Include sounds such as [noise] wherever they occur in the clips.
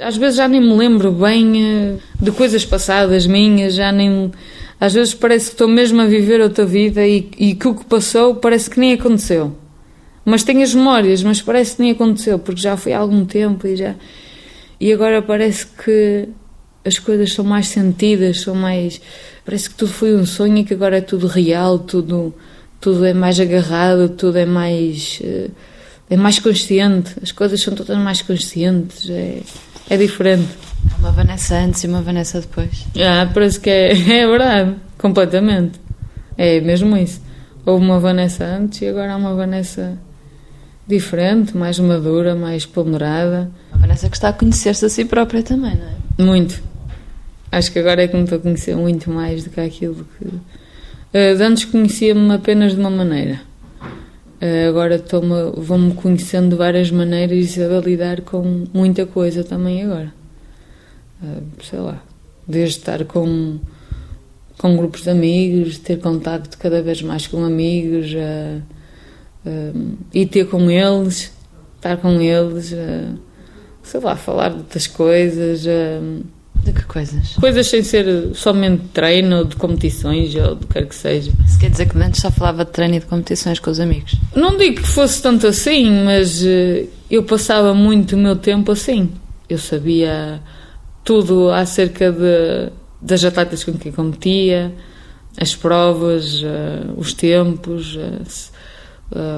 Às vezes já nem me lembro bem eh, de coisas passadas minhas, já nem. Às vezes parece que estou mesmo a viver outra vida e, e que o que passou parece que nem aconteceu. Mas tenho as memórias, mas parece que nem aconteceu, porque já foi há algum tempo e já. E agora parece que as coisas são mais sentidas, são mais. Parece que tudo foi um sonho e que agora é tudo real, tudo, tudo é mais agarrado, tudo é mais. Eh, é mais consciente, as coisas são todas mais conscientes. É é diferente. Uma Vanessa antes e uma Vanessa depois. Ah, parece que é, [laughs] é verdade, completamente. É mesmo isso. Houve uma Vanessa antes e agora há uma Vanessa diferente, mais madura, mais ponderada. Uma Vanessa que está a conhecer-se a si própria também, não é? Muito. Acho que agora é que me estou a conhecer muito mais do que aquilo que. Uh, antes conhecia-me apenas de uma maneira. Uh, agora vou-me conhecendo de várias maneiras saber lidar com muita coisa também agora. Uh, sei lá, desde estar com, com grupos de amigos, ter contacto cada vez mais com amigos, uh, uh, e ter com eles, estar com eles, sei lá, falar de outras coisas. De que coisas? Coisas sem ser somente treino, ou de competições, ou do que quer que seja. Isso quer dizer que antes só falava de treino e de competições com os amigos? Não digo que fosse tanto assim, mas uh, eu passava muito o meu tempo assim. Eu sabia tudo acerca de, das atletas com quem competia, as provas, uh, os tempos,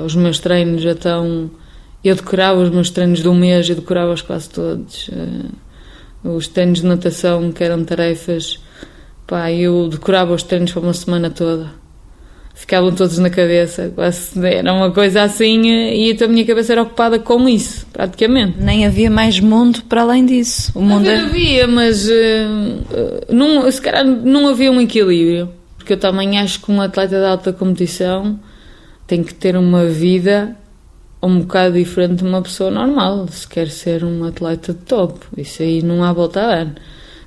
os meus treinos. Então, eu decorava os meus treinos de um mês, eu decorava-os quase todos os treinos de natação, que eram tarefas, pá, eu decorava os treinos para uma semana toda. Ficavam todos na cabeça, quase era uma coisa assim, e a minha cabeça era ocupada com isso, praticamente. Nem havia mais mundo para além disso. O mundo havia, é... havia mas uh, não, se calhar não havia um equilíbrio. Porque eu também acho que um atleta de alta competição tem que ter uma vida um bocado diferente de uma pessoa normal, se quer ser um atleta de top. Isso aí não há volta a dar.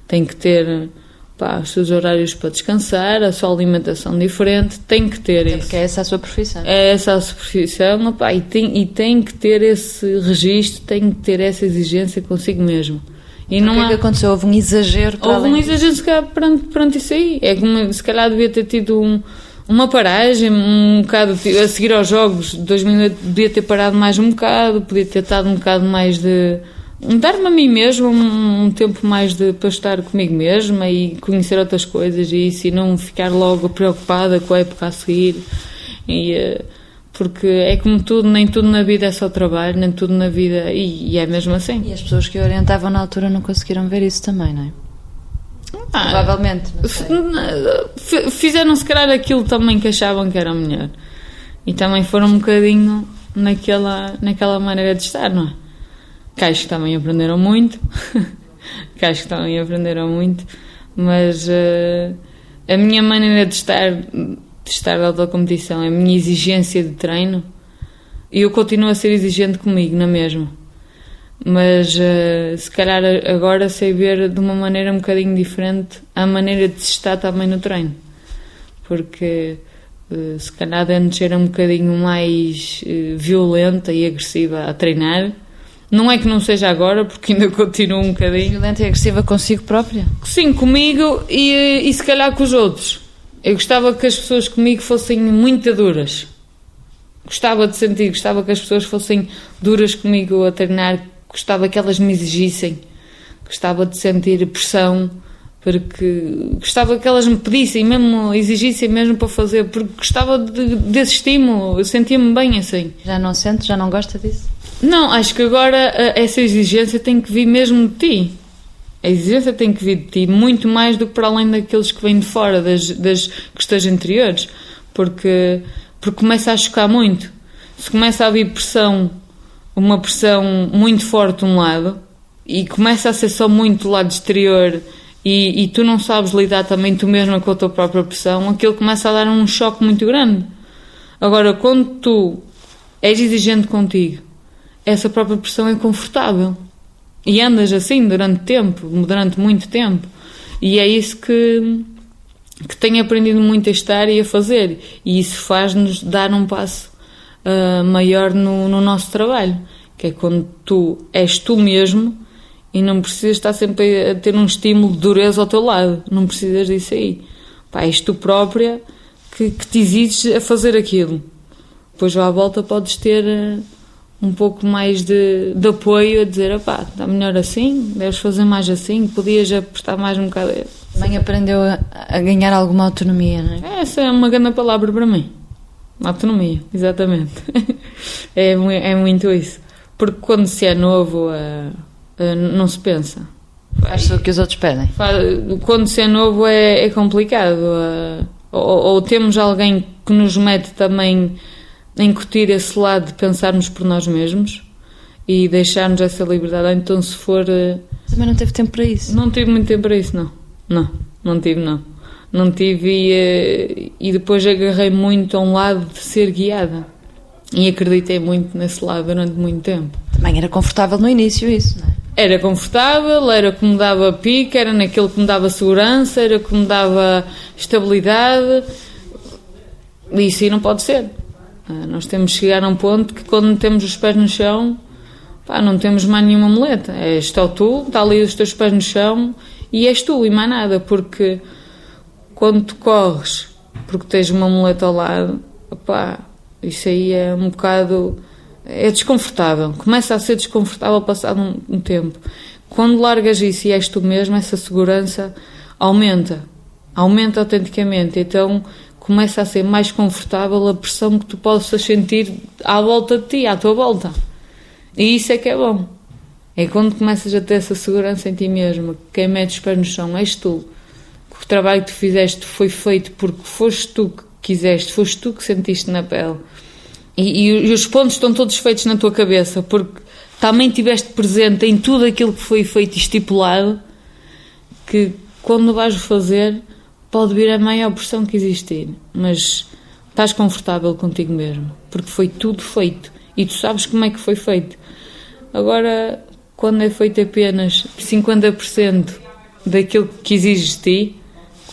Tem que ter pá, os seus horários para descansar, a sua alimentação diferente, tem que ter é isso. Porque é essa a sua profissão. É essa a sua profissão, pá, e, tem, e tem que ter esse registro, tem que ter essa exigência consigo mesmo. E não o que, é que aconteceu? Houve um exagero Houve um exagero, se calhar, perante, perante isso aí. É que se calhar devia ter tido um uma paragem, um bocado a seguir aos jogos de 2008 podia ter parado mais um bocado, podia ter estado um bocado mais de dar-me a mim mesmo um, um, tempo mais de para estar comigo mesma e conhecer outras coisas e isso e não ficar logo preocupada com a época a seguir e, eh, porque é como tudo, nem tudo na vida é só trabalho, nem tudo na vida e, e é mesmo assim. E as pessoas que orientavam na altura não conseguiram ver isso também, não é? Ah, Provavelmente. Fizeram se calhar aquilo também que achavam que era melhor. E também foram um bocadinho naquela, naquela maneira de estar, não é? Que acho que também aprenderam muito. [laughs] que acho que também aprenderam muito. Mas uh, a minha maneira de estar, de estar da competição, a minha exigência de treino, eu continuo a ser exigente comigo, na mesma mas uh, se calhar agora sei ver de uma maneira um bocadinho diferente a maneira de se estar também no treino, porque uh, se calhar antes era um bocadinho mais uh, violenta e agressiva a treinar. Não é que não seja agora, porque ainda [laughs] continuo um bocadinho. Violenta e agressiva consigo própria? Sim, comigo e, e se calhar com os outros. Eu gostava que as pessoas comigo fossem muito duras. Gostava de sentir, gostava que as pessoas fossem duras comigo a treinar, gostava que elas me exigissem, gostava de sentir pressão, porque gostava que elas me pedissem, mesmo exigissem mesmo para fazer, porque gostava de, desse estímulo, eu sentia-me bem assim. Já não sente, já não gosta disso? Não, acho que agora essa exigência tem que vir mesmo de ti. A exigência tem que vir de ti, muito mais do que para além daqueles que vêm de fora, das, das questões anteriores, porque, porque começa a chocar muito. Se começa a haver pressão uma pressão muito forte de um lado e começa a ser só muito do lado exterior e, e, tu não sabes lidar também tu mesma com a tua própria pressão, aquilo começa a dar um choque muito grande. Agora, quando tu és exigente contigo, essa própria pressão é confortável e andas assim durante tempo, durante muito tempo, e é isso que, que tenho aprendido muito a estar e a fazer, e isso faz-nos dar um passo uh, maior no, no nosso trabalho, que é quando tu és tu mesmo E não precisas estar sempre a ter um estímulo de dureza ao teu lado. Não precisas disso aí. Pá, és tu própria que, que te exiges a fazer aquilo. Depois à volta podes ter eh, um pouco mais de, de apoio a dizer, pá, está melhor assim, deves fazer mais assim, podias apostar mais um bocado. Mãe aprendeu a, a ganhar alguma autonomia, não é? Essa é uma grande palavra para mim. Autonomia, exatamente. [laughs] é, é muito isso. Porque quando se é novo, uh, uh, não se pensa. Faz o que os outros pedem. Quando se é novo é, é complicado. Uh, ou, ou, temos alguém que nos mete também a incutir esse lado de pensarmos por nós mesmos e deixarmos essa liberdade. Então, se for. Também não teve tempo para isso? Não tive muito tempo para isso, não. Não, não tive, não. Não tive e, e depois agarrei muito a um lado de ser guiada. E acreditei muito nesse lado durante muito tempo. Também era confortável no início isso, não é? Era confortável, era que me dava pique, era naquilo que me dava segurança, era que me dava estabilidade. E isso aí não pode ser. Ah, nós temos que chegar a um ponto que quando temos os pés no chão, pá, não temos mais nenhuma muleta. É, está tu, está ali os teus pés no chão e és tu e mais nada, porque quando tu corres porque tens uma muleta ao lado, pá, isso aí é um bocado. é desconfortável. Começa a ser desconfortável passado um, um tempo. Quando largas isso e és tu mesmo, essa segurança aumenta. Aumenta autenticamente. Então começa a ser mais confortável a pressão que tu possas sentir à volta de ti, à tua volta. E isso é que é bom. É quando começas a ter essa segurança em ti mesmo, quem mete os pés no chão és tu. O trabalho que tu fizeste foi feito porque foste tu que quiseste, foste tu que sentiste na pele. E, e, e os pontos estão todos feitos na tua cabeça, porque também tiveste presente em tudo aquilo que foi feito e estipulado, que quando vais fazer pode vir a maior pressão que existir, mas estás confortável contigo mesmo, porque foi tudo feito e tu sabes como é que foi feito. Agora, quando é feito apenas 50% daquilo que exiges de ti,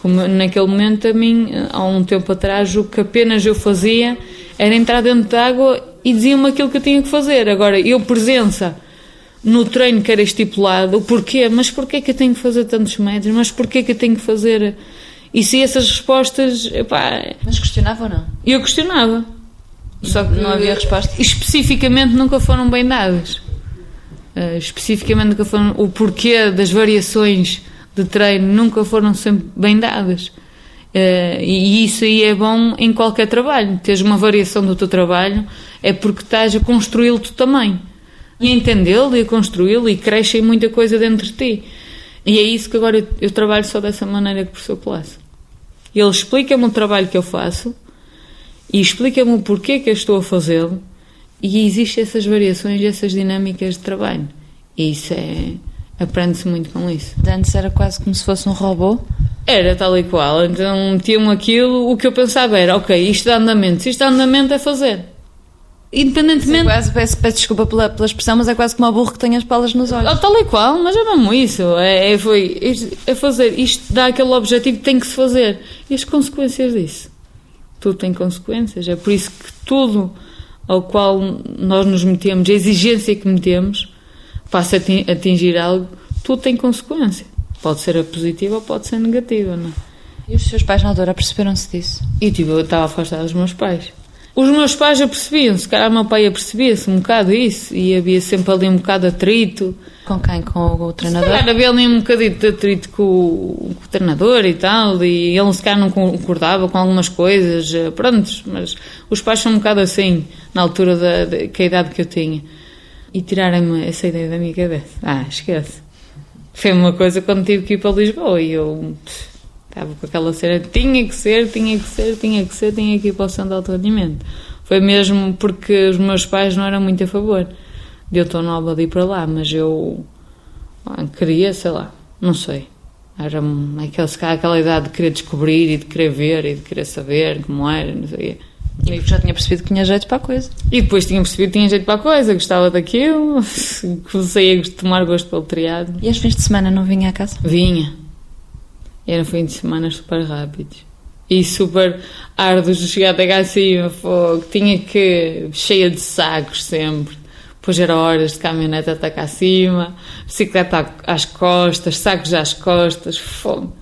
como naquele momento a mim, há um tempo atrás, o que apenas eu fazia era entrar dentro da água e dizia-me aquilo que eu tinha que fazer. Agora, eu presença no treino que era estipulado, o porquê, mas porquê que eu tenho que fazer tantos metros, mas porquê que eu tenho que fazer... E se essas respostas... Epá, mas questionava ou não? Eu questionava. Só que não havia resposta? Especificamente nunca foram bem dadas. Uh, especificamente nunca foram... O porquê das variações de treino nunca foram sempre bem dadas. Uh, e isso aí é bom em qualquer trabalho. Teres uma variação do teu trabalho é porque estás a construí-lo também. E a entendê-lo e a construí-lo e cresce muita coisa dentro de ti. E é isso que agora eu, eu trabalho só dessa maneira com o professor Colasso. Ele explica-me o trabalho que eu faço e explica-me o porquê que eu estou a fazê-lo e existem essas variações essas dinâmicas de trabalho. E isso é Aprende-se muito com isso. Antes era quase como se fosse um robô? Era tal e qual. Então metiam aquilo, o que eu pensava era, ok, isto dá andamento, se isto dá andamento é fazer. Independentemente. Sim, quase, peço, peço desculpa pela, pela expressão, mas é quase como um burro que tem as palas nos olhos. Oh, tal e qual, mas é mesmo isso. É, é, foi, é fazer. Isto dá aquele objetivo que tem que se fazer. E as consequências disso? Tudo tem consequências. É por isso que tudo ao qual nós nos metemos, a exigência que metemos, passa a atingir algo, tudo tem consequência. Pode ser a positiva ou pode ser a negativa, não é? E os seus pais na altura perceberam-se disso? E tipo, eu estava afastada dos meus pais. Os meus pais apercebiam-se, cara, meu pai apercebia-se um bocado isso e havia sempre ali um bocado de atrito. Com quem? Com o, o treinador? Se havia ali um bocadinho de atrito com o, com o, treinador e tal, e ele se calhar não concordava com algumas coisas, eh, prontos, mas os pais são um bocado assim, na altura da, da que a idade que eu tinha e tirarem-me essa ideia da minha cabeça. Ah, esquece. Foi uma coisa quando tive que ir para Lisboa e eu estava com aquela cena, tinha que ser, tinha que ser, tinha que ser, tinha que ir para o centro de autoalimento. Foi mesmo porque os meus pais não eram muito a favor de eu estar nova de ir para lá, mas eu ah, queria, sei lá, não sei. Era aquela, aquela idade de querer descobrir e de querer ver e de querer saber como era, não sei e já tinha percebido que tinha jeito para a coisa. E depois tinha percebido que tinha jeito para a coisa, gostava daquilo, [laughs] comecei a tomar gosto pelo triado. E aos fins de semana não vinha à casa? Vinha. Eram fins de semana super rápidos. E super árduos de chegar até cá acima, fogo. Tinha que. cheia de sacos sempre. Depois era horas de caminhonete até cá acima, bicicleta às costas, sacos às costas, fogo.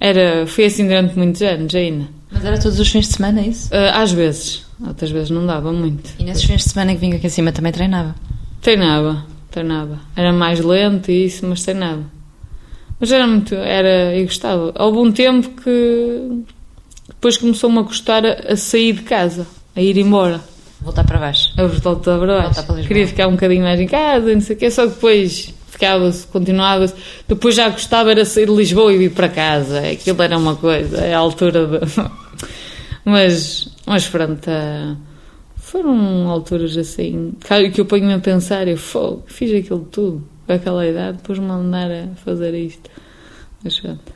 Era, foi assim durante muitos anos ainda. Era todos os fins de semana, é isso? Uh, às vezes, outras vezes não dava muito. E nesses fins de semana que vinha aqui acima também treinava? Treinava, treinava. Era mais lento e isso, mas treinava. Mas era muito, era, eu gostava. Houve um tempo que depois começou-me a gostar a, a sair de casa, a ir embora. Voltar para baixo. Eu voltar para baixo. Para. Queria ficar um bocadinho mais em casa, não sei o quê, só que depois ficava-se, continuava-se. Depois já gostava era sair de Lisboa e vir para casa. Aquilo era uma coisa, é a altura de... [laughs] mas, mas pronto, ah, foram alturas assim, que eu ponho-me a pensar, eu fogo, fiz aquilo tudo, aquela idade, depois me andar a fazer isto. Mas pronto.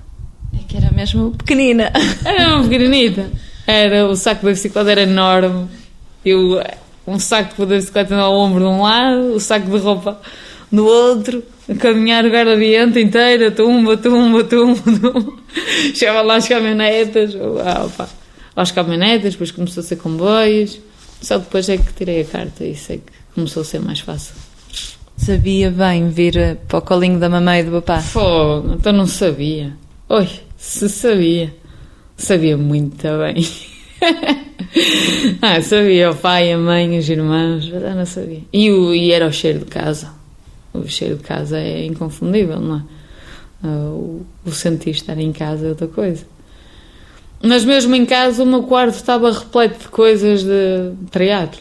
É que era mesmo pequenina. [laughs] Era uma pequenita. Era, o saco da bicicleta era enorme. Eu, um saco da bicicleta ao ombro de um lado, o saco de roupa do outro, a caminhar o guarda-viento inteira, tumba, tumba, tumba, tumba. [laughs] Chegava lá às caminhonetas, ah, opa, às caminhonetas, depois começou a ser comboios. Só depois é que tirei a carta e sei que começou a ser mais fácil. Sabia bem vir eh, para o colinho da mamãe e do papá? Fogo, então não sabia. Oi, se sabia. Sabia muito bem. [laughs] ah, sabia o pai, a mãe, os irmãos, mas eu não sabia. E, o, e era o cheiro de casa. O cheiro de casa é inconfundível, não é? Ah, O, o sentir estar em casa é outra coisa. Mas mesmo em casa o meu quarto estava repleto de coisas de triatlo,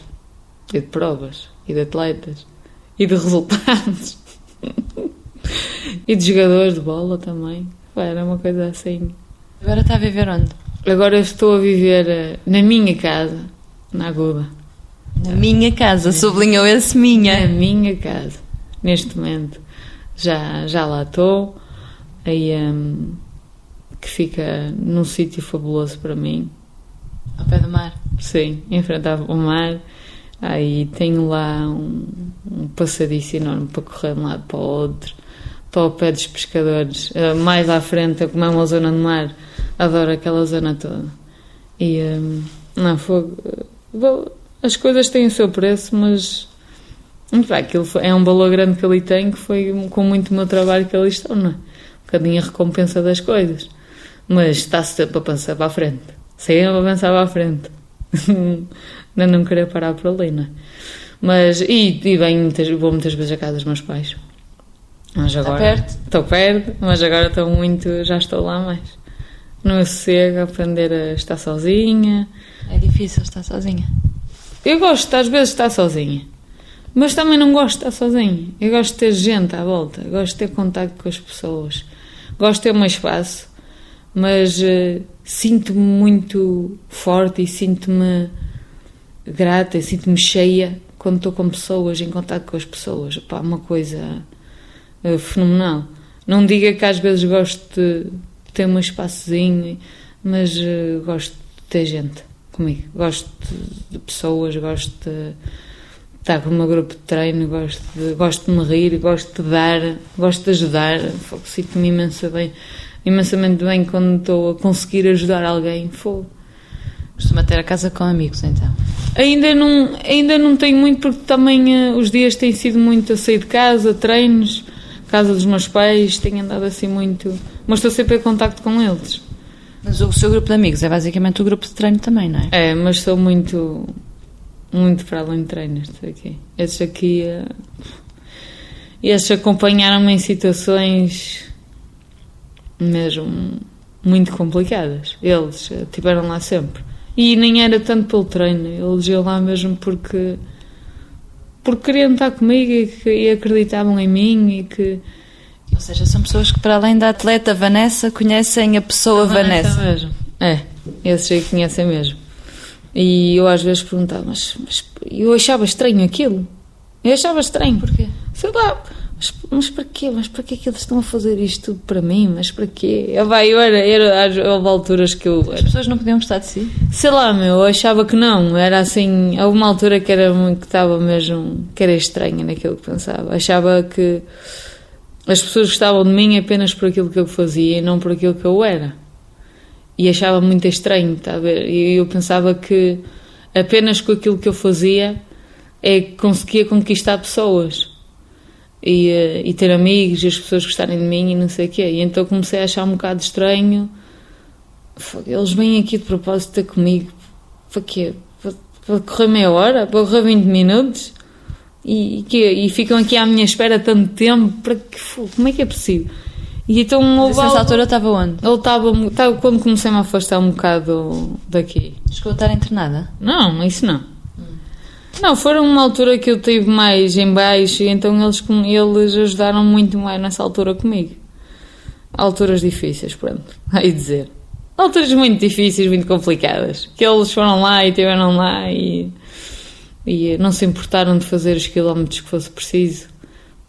e de provas, e de atletas, e de [laughs] resultados. e de jogadores de bola também. Era uma coisa assim. Agora está a viver onde? Agora estou a viver eh, na minha casa, na Aguda. Na minha casa, sublinhou esse Na minha. minha casa, neste momento. Já, já lá estou. Aí, hum, que fica num sítio fabuloso para mim. Ao pé do mar. Sim, em frente ao mar. Aí tenho lá um, um passadiço enorme para correr de um lado para o outro. Estou ao pé dos pescadores. Eh, Mais à frente, como é uma zona de mar, adoro aquela zona toda. E hum, não, fogo. eh, As coisas têm o seu preço, mas bem, aquilo foi- é um valor grande que ali tem, que foi com muito meu trabalho que ali estão, não é? Um bocadinho a recompensa das coisas. Mas está-se sempre a pensar para a frente. Sempre a pensar para a frente. [laughs] Ainda não querer parar por ali, não é? Mas, e, e venho muitas, vou muitas vezes à casa dos meus pais. Mas agora, perto? Estou perto, mas agora estou muito, já estou lá mais. No sossego, a aprender a estar sozinha. É difícil estar sozinha. Eu gosto, às vezes, de estar sozinha. Mas também não gosto de estar sozinha. Eu gosto de ter gente à volta. Gosto de ter contacto com as pessoas. Gosto de ter um espaço. Mas eh, sinto-me muito forte e sinto-me grata e sinto-me cheia quando estou com pessoas, em contato com as pessoas. Pá, uma coisa eh, fenomenal. Não diga que às vezes gosto de ter um espaçozinho, mas eh, gosto de ter gente comigo. Gosto de, pessoas, gosto de estar com o meu grupo de treino, gosto de, gosto de me rir, gosto de dar, gosto de ajudar. Sinto-me imensa bem, imensamente bem quando estou a conseguir ajudar alguém. Fogo. Costuma ter a casa com amigos, então. Ainda não, ainda não tenho muito porque também eh, os dias têm sido muito a sair de casa, treinos, casa dos meus pais, tenho andado assim muito, mas estou sempre em contacto com eles. Mas o seu grupo de amigos é basicamente o grupo de treino também, não é? É, mas sou muito, muito para além de treinos estes aqui. Estes aqui, eh, estes acompanharam-me em situações mesmo muito complicadas. Eles eh, estiveram lá sempre. E nem era tanto pelo treino, eles iam lá mesmo porque porque queriam estar comigo e, que, e acreditavam em mim e que Ou seja, são pessoas que para além da atleta Vanessa conhecem a pessoa Vanessa. mesmo. É, esses aí conhecem mesmo. E eu às vezes perguntava, mas, mas eu achava estranho aquilo. Eu achava estranho. Porquê? Sei lá, mas, mas para quê? Mas para quê que eles estão a fazer isto tudo para mim? Mas para quê? Eu, vai, eu era, era, houve alturas que eu As pessoas não podiam gostar de si. Sei lá, meu, eu achava que não. Era assim, houve uma altura que era que estava mesmo, que era estranha naquilo que pensava. Achava que as pessoas gostavam de mim apenas por aquilo que eu fazia e não por aquilo que eu era. E achava muito estranho, está a ver? E eu pensava que apenas com aquilo que eu fazia é que conseguia conquistar pessoas e, eh, e ter amigos e as pessoas gostarem de mim e não sei o quê. E então comecei a achar um bocado estranho. Eles vêm aqui de propósito ter comigo. Para quê? Para, para correr meia hora? Para correr 20 minutos? E, e, e, ficam aqui à minha espera tanto tempo? Para que, como é que é possível? E então houve Nessa algo... altura estava onde? Ele estava, estava quando comecei -me a afastar um bocado daqui. Chegou a estar internada? Não, isso não. Não, foram uma altura que eu tive mais em baixo e então eles, eles ajudaram muito mais nessa altura comigo. Alturas difíceis, pronto, [laughs] aí dizer. Alturas muito difíceis, muito complicadas. Que eles foram lá e estiveram lá e, e não se importaram de fazer os quilómetros que fosse preciso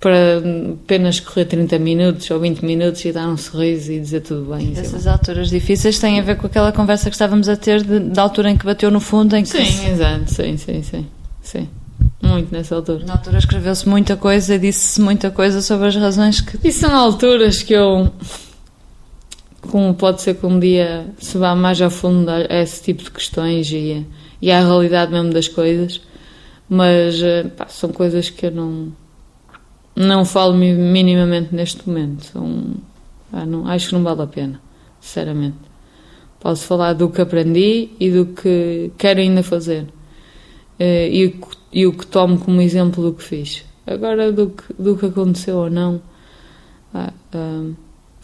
para apenas correr 30 minutos ou 20 minutos e dar um sorriso e dizer tudo bem. Essas alturas difíceis têm a ver com aquela conversa que estávamos a ter de, da altura em que bateu no fundo em que Sim, se... exato, sim, sim, sim. Sim, muito nessa altura. Na altura escreveu-se muita coisa, disse-se muita coisa sobre as razões que. E são alturas que eu. Como pode ser que um dia se vá mais a fundo a esse tipo de questões e, e à realidade mesmo das coisas, mas eh, pá, são coisas que eu não. Não falo minimamente neste momento. São, pá, não, acho que não vale a pena, sinceramente. Posso falar do que aprendi e do que quero ainda fazer e, e, o que tomo como exemplo do que fiz. Agora, do que, do que aconteceu ou não, ah, uh,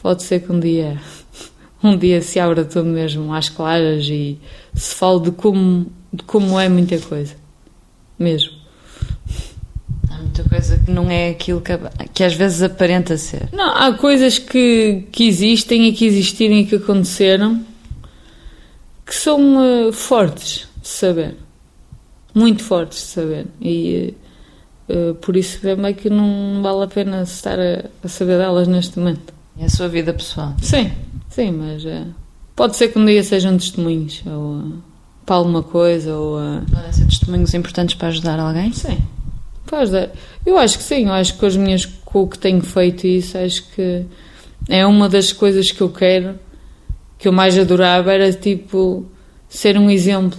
pode ser que um dia, [laughs] um dia se abra tudo mesmo às claras e se fale de como, de como é muita coisa. Mesmo. Há muita coisa que não é aquilo que, que às vezes aparenta ser. Não, há coisas que, que existem e que existiram e que aconteceram que são uh, fortes de saber muito fortes de saber. E uh, por isso meio que não vale a pena estar a, a, saber delas neste momento. É a sua vida pessoal? Sim, sim, mas uh, pode ser que um dia sejam testemunhos ou uh, para alguma coisa. Ou, Podem ser testemunhos importantes para ajudar alguém? Sim, para ajudar. Eu acho que sim, eu acho que as minhas, com o que tenho feito isso, acho que é uma das coisas que eu quero, que eu mais adorava, era tipo ser um exemplo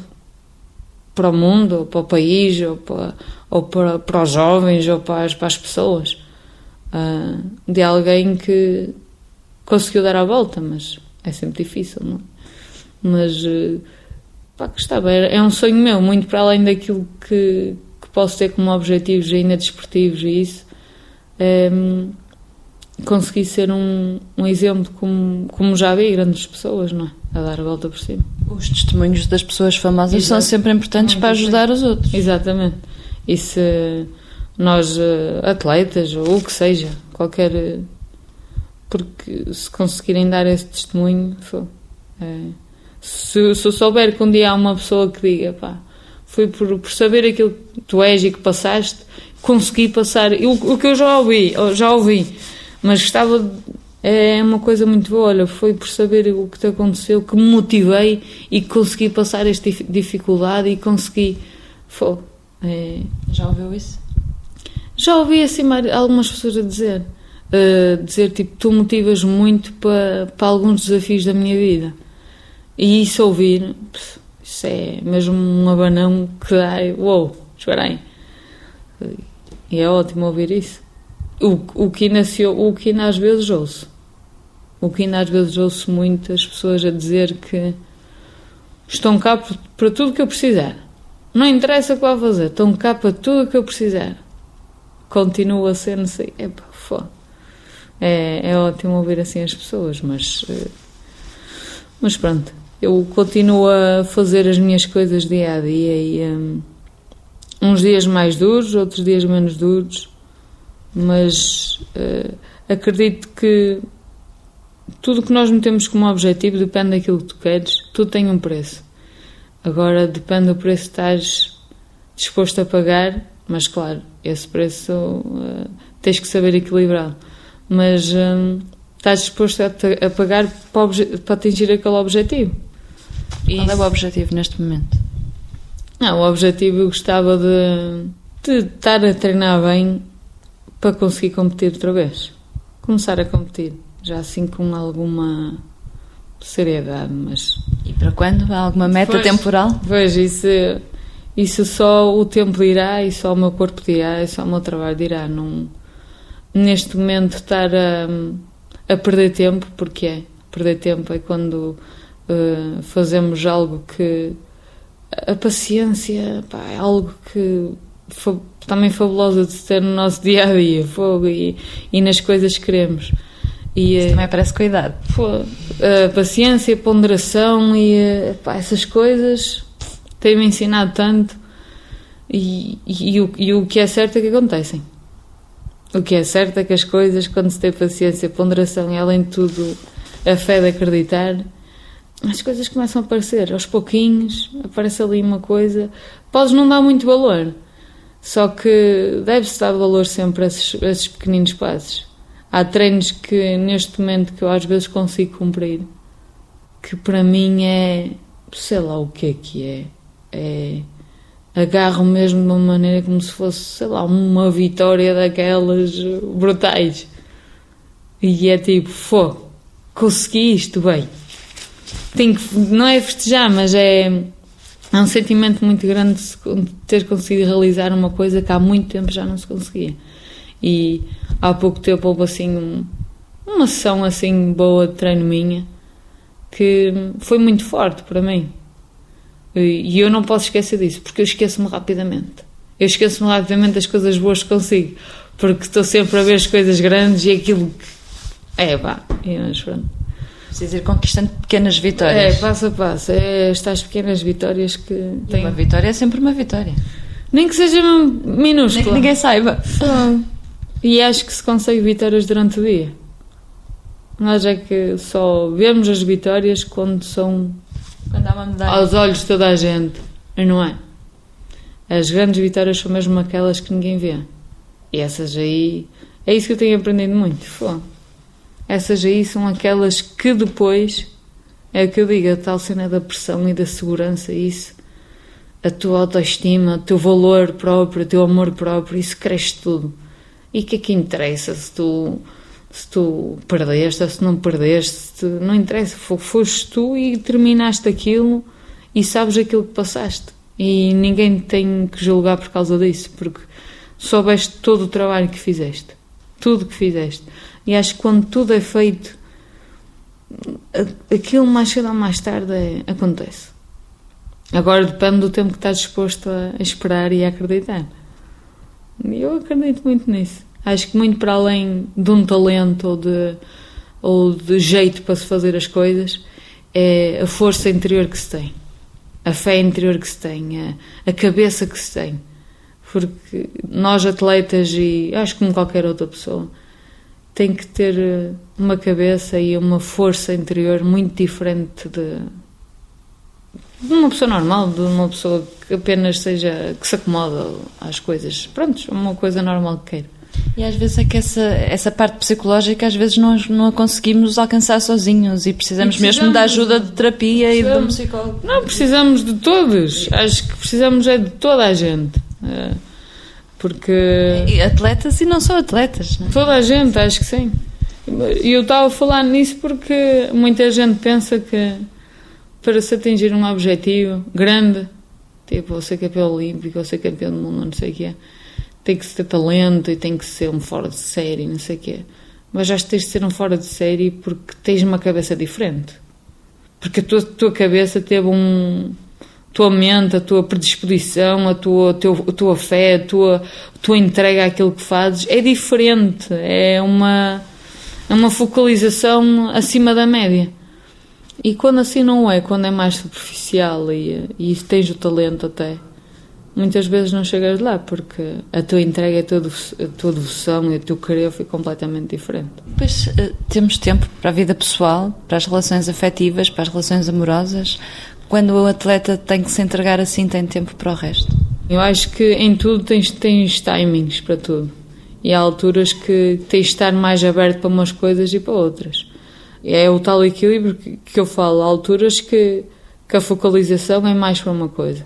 para o mundo, ou para o país, ou para, ou para, para os jovens, ou para as, para as pessoas. Uh, de alguém que conseguiu dar a volta, mas é sempre difícil, não é? Mas, uh, pá, que está bem, é um sonho meu, muito para além daquilo que, que posso ter como objetivos ainda desportivos e isso. É, consegui ser um, um exemplo como, como já vi grandes pessoas, não é? A dar a volta por cima. Os testemunhos das pessoas famosas Exato. são sempre importantes para ajudar os outros. Exatamente. E se nós, eh, atletas, ou o que seja, qualquer. Eh, porque se conseguirem dar esse testemunho, é, se, se eu souber que um dia há uma pessoa que diga, pá, foi por, por saber aquilo que tu és e que passaste, consegui passar. O, o que eu já ouvi, já ouvi mas gostava. É uma coisa muito boa. Olha, foi por saber o que te aconteceu que me motivei e consegui passar esta dificuldade e consegui. Foi, é... Já ouviu isso? Já ouvi assim algumas pessoas a dizer. Uh, dizer tipo, tu motivas muito para, para alguns desafios da minha vida. E isso ouvir, isso é mesmo um abanão que dá. Uou, espera aí. E é ótimo ouvir isso. O, o, que nasceu, o que às vezes ouço. O que às vezes ouço muitas pessoas a dizer que estão cá para tudo que eu precisar. Não interessa o que vou fazer, estão cá para tudo que eu precisar. Continua a ser, não sei, é pá, É, é ótimo ouvir assim as pessoas, mas. Eh, mas pronto, eu continuo a fazer as minhas coisas dia a dia e. Um, uns dias mais duros, outros dias menos duros, mas uh, acredito que tudo o que nós metemos como objetivo depende daquilo que tu queres, tudo tem um preço. Agora depende do preço que estás disposto a pagar, mas claro, esse preço uh, tens que saber equilibrar. Mas um, estás disposto a, a pagar para, para, atingir aquele objetivo. Qual é o objetivo neste momento? Não, o objetivo eu gostava de, de estar a treinar bem para conseguir competir outra vez. Começar a competir, já assim com alguma seriedade, mas... E para quando? Há alguma meta pois, temporal? Pois, isso... Isso só o tempo dirá e só o meu corpo dirá e só o meu trabalho dirá. Não, neste momento estar a, a perder tempo, porque é. Perder tempo é quando uh, fazemos algo que. A paciência pá, é algo que também fabuloso de ter no nosso dia a dia, fogo e, e nas coisas que queremos. E, Isso também parece cuidado. a paciência, a ponderação e pá, essas coisas têm-me ensinado tanto. E, e, e, o, e o que é certo é que acontecem. O que é certo é que as coisas, quando se tem paciência, ponderação e além de tudo a fé de acreditar, as coisas começam a aparecer aos pouquinhos, aparece ali uma coisa, podes não dar muito valor, só que deve-se dar valor sempre a esses, a esses, pequeninos passos. Há treinos que neste momento que eu às vezes consigo cumprir, que para mim é sei lá o que é que é. É agarro mesmo de uma maneira como se fosse, sei lá, uma vitória daquelas brutais. E é tipo, fô, consegui isto bem. Tenho que, não é festejar, mas é, é um sentimento muito grande de ter conseguido realizar uma coisa que há muito tempo já não se conseguia. E há pouco tempo houve assim um, uma sessão assim boa de treino minha que foi muito forte para mim. E eu não posso esquecer disso, porque eu esqueço-me rapidamente. Eu esqueço-me rapidamente das coisas boas que consigo, porque estou sempre a ver as coisas grandes e aquilo que. É, pá, e mas pronto. Precisa ir conquistando pequenas vitórias. É, passo a passo. É estas pequenas vitórias que. Tem... Uma vitória é sempre uma vitória. Nem que seja minúscula. Nem que ninguém saiba. Só. E acho que se consegue vitórias durante o dia. Nós é que só vemos as vitórias quando são quando há uma medalha. Aos olhos de toda a gente, não é? As grandes vitórias são mesmo aquelas que ninguém vê. E essas aí, é isso que eu tenho aprendido muito. Fô. Essas aí são aquelas que depois, é o que eu digo, a tal cena da pressão e da segurança, isso, a tua autoestima, o teu valor próprio, o teu amor próprio, isso cresce tudo. E o que é que interessa se tu se tu perdeste ou se não perdeste, não interessa, foste tu e terminaste aquilo e sabes aquilo que passaste. E ninguém tem que julgar por causa disso, porque soubeste todo o trabalho que fizeste, tudo que fizeste. E acho que quando tudo é feito, aquilo mais cedo ou mais tarde é, acontece. Agora depende do tempo que estás disposto a esperar e a acreditar. E eu acredito muito nisso. Acho que muito para além de um talento ou de, ou de jeito para se fazer as coisas, é a força interior que se tem, a fé interior que se tem, a, a cabeça que se tem. Porque nós, atletas, e acho que como qualquer outra pessoa, tem que ter eh, uma cabeça e uma força interior muito diferente de, de uma pessoa normal, de uma pessoa que apenas seja que se acomoda às coisas. Pronto, uma coisa normal que queira. E às vezes é que essa, essa parte psicológica, às vezes nós não a conseguimos alcançar sozinhos e precisamos, e precisamos mesmo da ajuda de terapia e de um psicólogo. Não, precisamos de todos. Acho que precisamos é de toda a gente. É, porque. E atletas e não só atletas. Não é? Toda a gente, acho que sim. E eu estava a falar nisso porque muita gente pensa que para se atingir um objetivo grande, tipo, eu ser campeão olímpico, ou ser campeão do mundo, não sei o que é tem que ter talento e tem que ser um fora de série, não sei o quê. Mas acho que tens de ser um fora de série porque tens uma cabeça diferente. Porque a tua, tua cabeça teve um. Tua mente, a tua predisposição, a tua, teu, a tua fé, a tua, a tua entrega àquilo que fazes é diferente. É uma, é uma focalização acima da média. E quando assim não é, quando é mais superficial e, e tens o talento até, muitas vezes não chegas lá porque a tua entrega, a tua, a tua devoção e o teu querer foi completamente diferente. Pois uh, temos tempo para a vida pessoal, para as relações afetivas, para as relações amorosas. Quando o atleta tem que se entregar assim, tem tempo para o resto? Eu acho que em tudo tens, tens timings para tudo. E há alturas que tens de estar mais aberto para umas coisas e para outras. É o tal equilíbrio que, eu falo. Há alturas que, que a focalização é mais para uma coisa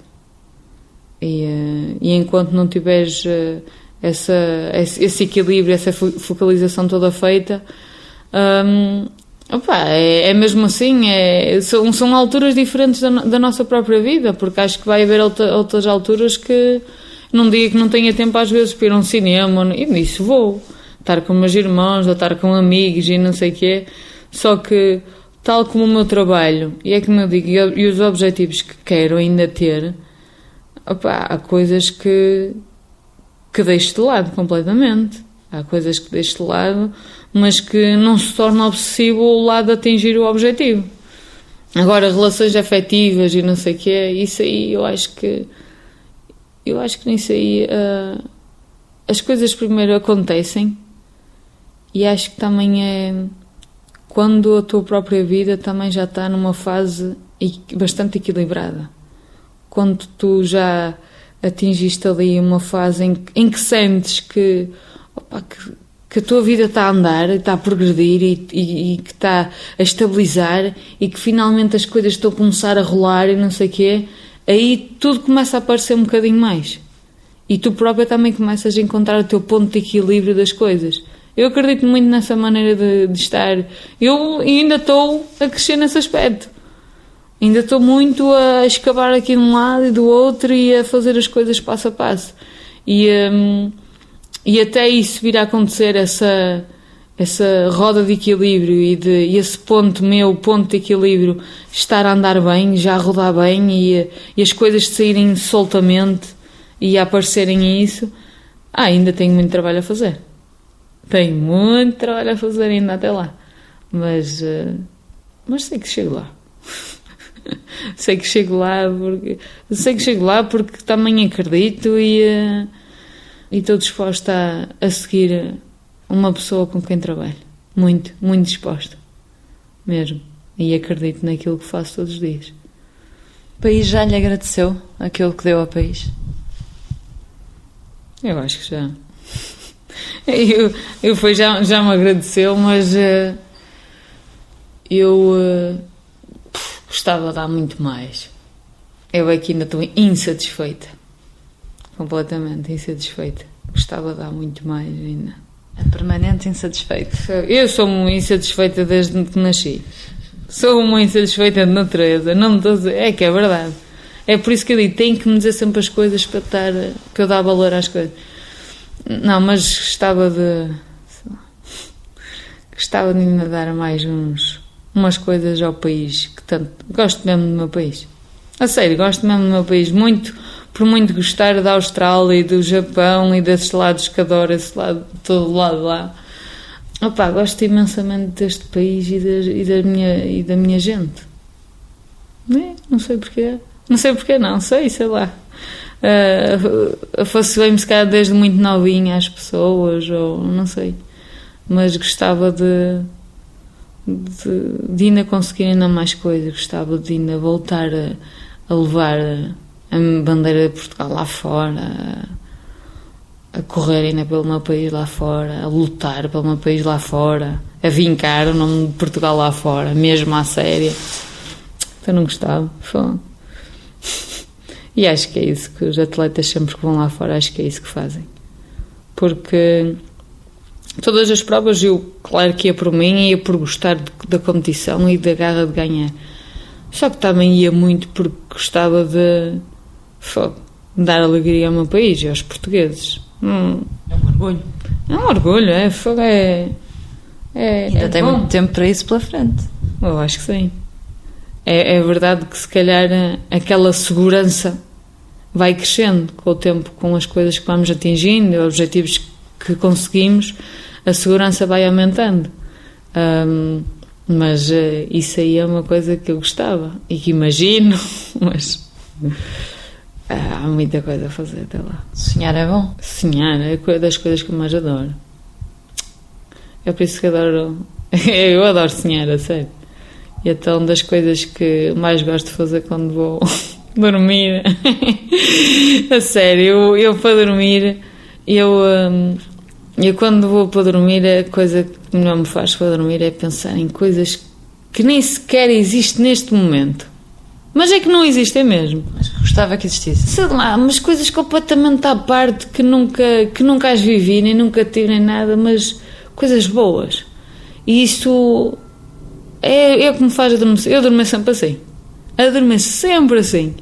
e, uh, e enquanto não tiveres uh, essa, esse, equilíbrio, essa focalização toda feita, um, Opa, é, é mesmo assim, é, são, são alturas diferentes da, da nossa própria vida, porque acho que vai haver outra, outras alturas que num dia que não tenha tempo às vezes para ir a um cinema, e nisso vou. Estar com meus irmãos, ou estar com amigos e não sei o quê. Só que, tal como o meu trabalho, e é como eu digo, e os objetivos que quero ainda ter, opa, há coisas que, que deixo de lado completamente. Há coisas que deixo de lado, mas que não se torna obsessivo o lado de atingir o objetivo. Agora, relações afetivas e não sei o quê, isso aí eu acho que eu acho que nisso aí uh, as coisas primeiro acontecem e acho que também é quando a tua própria vida também já está numa fase bastante equilibrada. Quando tu já atingiste ali uma fase em, em que sentes que, opa, que, que, a tua vida está a andar, está a progredir e, e, e, que está a estabilizar e que finalmente as coisas estão a começar a rolar e não sei o quê, aí tudo começa a aparecer um bocadinho mais. E tu própria também começas a encontrar o teu ponto de equilíbrio das coisas. Eu acredito muito nessa maneira de, de estar. Eu ainda estou a crescer nesse aspecto. Ainda estou muito a escavar aqui de um lado e do outro e a fazer as coisas passo a passo. E, um, e até isso vir a acontecer, essa, essa roda de equilíbrio e, de, e esse ponto meu, ponto de equilíbrio, estar a andar bem, já a rodar bem e, e as coisas saírem soltamente e aparecerem isso, ah, ainda tenho muito trabalho a fazer. Tenho muito trabalho a fazer ainda até lá. Mas, uh, mas sei que chego lá. [laughs] sei que chego lá porque sei que chego lá porque também acredito e, uh, e estou disposta a, a seguir uma pessoa com quem trabalho. Muito, muito disposta. Mesmo. E acredito naquilo que faço todos os dias. O país já lhe agradeceu aquilo que deu ao país? Eu acho que já. [laughs] Eu, eu foi, já, já me agradeceu, mas uh, eu uh, gostava de dar muito mais. Eu aqui ainda estou insatisfeita. Completamente insatisfeita. Gostava de dar muito mais ainda. É permanente insatisfeita. Eu sou uma insatisfeita desde que nasci. Sou uma insatisfeita de natureza. Não me estou a dizer. É que é verdade. É por isso que eu digo, tem que me dizer sempre as coisas para, estar, para eu dar valor às coisas. Não, mas gostava de. Gostava de ainda dar mais uns, umas coisas ao país que tanto. Gosto mesmo do meu país. A sério, gosto mesmo do meu país. Muito, por muito gostar da Austrália e do Japão e desses lados que adoro, esse lado, todo lado lá. Opa, gosto imensamente deste país e da, e da, minha, e da minha gente. Não, é? não sei porquê. Não sei porquê, não. Sei, sei lá. Uh, Afassoei-me se calhar desde muito novinha às pessoas, ou não sei. Mas gostava de, de, de ainda conseguir ainda mais coisas. Gostava de ainda voltar a, a levar a, bandeira de Portugal lá fora, a, correr ainda pelo meu país lá fora, a lutar pelo meu país lá fora, a vincar o nome de Portugal lá fora, mesmo à séria. Então não gostava. Foi. E acho que é isso que os atletas sempre que vão lá fora, acho que é isso que fazem. Porque todas as provas eu, claro que ia por mim, ia por gostar de, da competição e da garra de ganhar. Só que também ia muito porque gostava de, de dar alegria ao meu país e aos portugueses. Hum. É um orgulho. É um orgulho, é. é, é Ainda é tem bom. muito tempo para isso pela frente. Eu acho que sim. É, é verdade que se calhar aquela segurança vai crescendo com o tempo, com as coisas que vamos atingindo, os objetivos que conseguimos, a segurança vai aumentando. Um, mas uh, isso aí é uma coisa que eu gostava e que imagino, [laughs] mas há muita coisa a fazer até lá. Sonhar é bom? Sonhar é das coisas que eu mais adoro. É por isso que adoro. [laughs] eu adoro sonhar, a sério. E então, das coisas que mais gosto de fazer quando vou [laughs] dormir, [laughs] a sério, eu, eu para dormir, eu, hum, eu quando vou para dormir, a coisa que melhor me faz para dormir é pensar em coisas que nem sequer existem neste momento. Mas é que não existem mesmo. Mas gostava que existisse. Sei lá, mas coisas completamente à parte que nunca, que nunca as vivi, nem nunca tive nem nada, mas coisas boas. E isso é, é o que me faz adormecer. Eu adormeço sempre assim. Adormeço sempre assim.